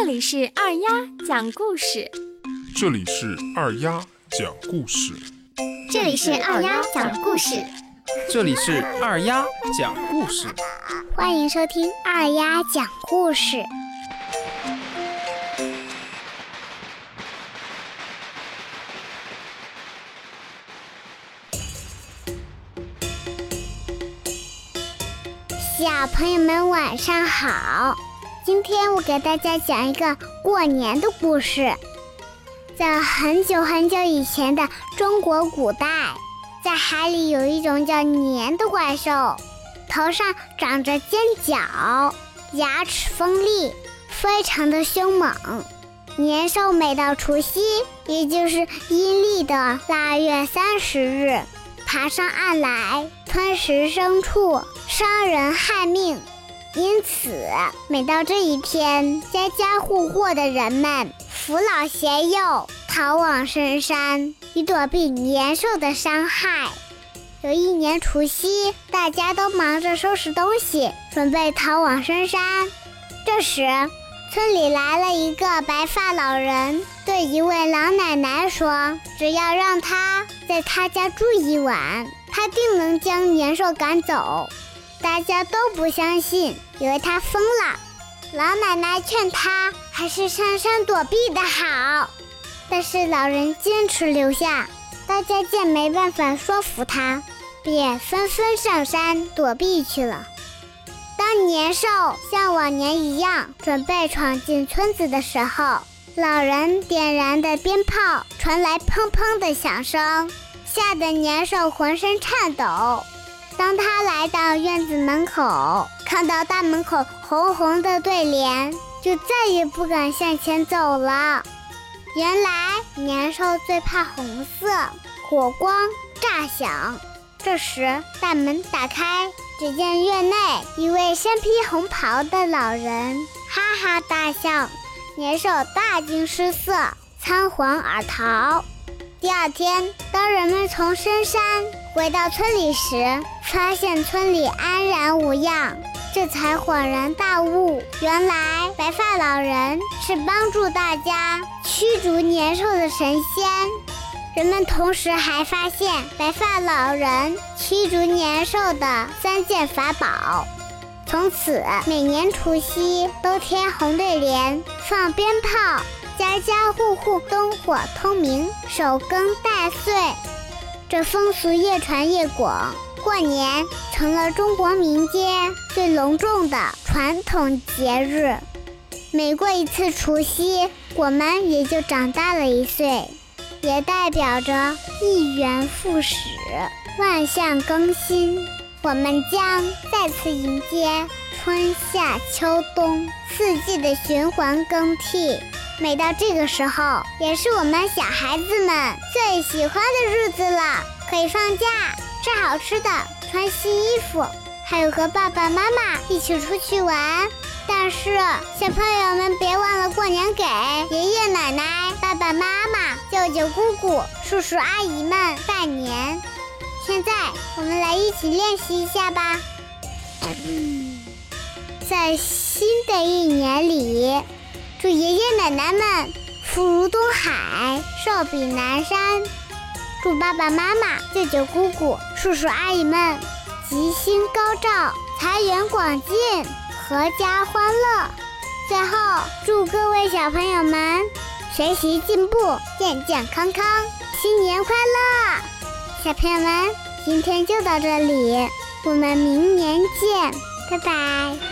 这里是二丫讲故事，这里是二丫讲故事，这里是二丫讲故事，这里是二丫讲故事，欢迎收听二丫讲故事。小朋友们晚上好，今天我给大家讲一个过年的故事。在很久很久以前的中国古代，在海里有一种叫年的怪兽，头上长着尖角，牙齿锋利，非常的凶猛。年兽每到除夕，也就是阴历的腊月三十日，爬上岸来吞食牲畜，伤人害命。因此，每到这一天，家家户户的人们扶老携幼，逃往深山，以躲避年兽的伤害。有一年除夕，大家都忙着收拾东西，准备逃往深山。这时，村里来了一个白发老人，对一位老奶奶说：“只要让他在他家住一晚，他定能将年兽赶走。”大家都不相信，以为他疯了。老奶奶劝他还是上山躲避的好，但是老人坚持留下。大家见没办法说服他，便纷纷上山躲避去了。当年兽像往年一样准备闯进村子的时候，老人点燃的鞭炮传来砰砰的响声，吓得年兽浑身颤抖。当他来到院子门口，看到大门口红红的对联，就再也不敢向前走了。原来年兽最怕红色，火光炸响。这时大门打开，只见院内一位身披红袍的老人哈哈大笑，年兽大惊失色，仓皇而逃。第二天，当人们从深山回到村里时，发现村里安然无恙，这才恍然大悟，原来白发老人是帮助大家驱逐年兽的神仙。人们同时还发现白发老人驱逐年兽的三件法宝，从此每年除夕都贴红对联，放鞭炮。家家户户灯火通明，守更待岁，这风俗越传越广，过年成了中国民间最隆重的传统节日。每过一次除夕，我们也就长大了一岁，也代表着一元复始，万象更新。我们将再次迎接春夏秋冬四季的循环更替。每到这个时候，也是我们小孩子们最喜欢的日子了，可以放假，吃好吃的，穿新衣服，还有和爸爸妈妈一起出去玩。但是小朋友们别忘了过年给爷爷奶奶、爸爸妈妈、舅舅姑姑、叔叔阿姨们拜年。现在我们来一起练习一下吧。在新的一年里。祝爷爷奶奶们福如东海，寿比南山；祝爸爸妈妈、舅舅姑姑、叔叔阿姨们吉星高照，财源广进，阖家欢乐。最后，祝各位小朋友们学习进步，健健康康，新年快乐！小朋友们，今天就到这里，我们明年见，拜拜。